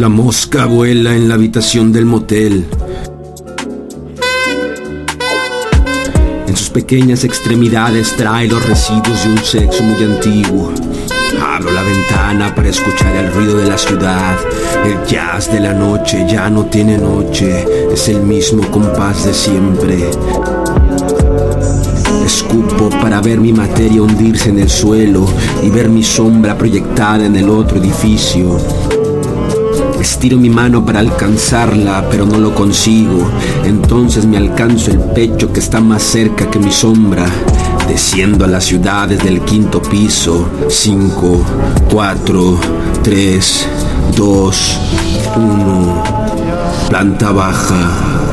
La mosca vuela en la habitación del motel. En sus pequeñas extremidades trae los residuos de un sexo muy antiguo. Abro la ventana para escuchar el ruido de la ciudad. El jazz de la noche ya no tiene noche, es el mismo compás de siempre. Escupo para ver mi materia hundirse en el suelo y ver mi sombra proyectada en el otro edificio. Estiro mi mano para alcanzarla, pero no lo consigo. Entonces me alcanzo el pecho que está más cerca que mi sombra. Desciendo a las ciudades del quinto piso. 5, 4, 3, 2, 1. Planta baja.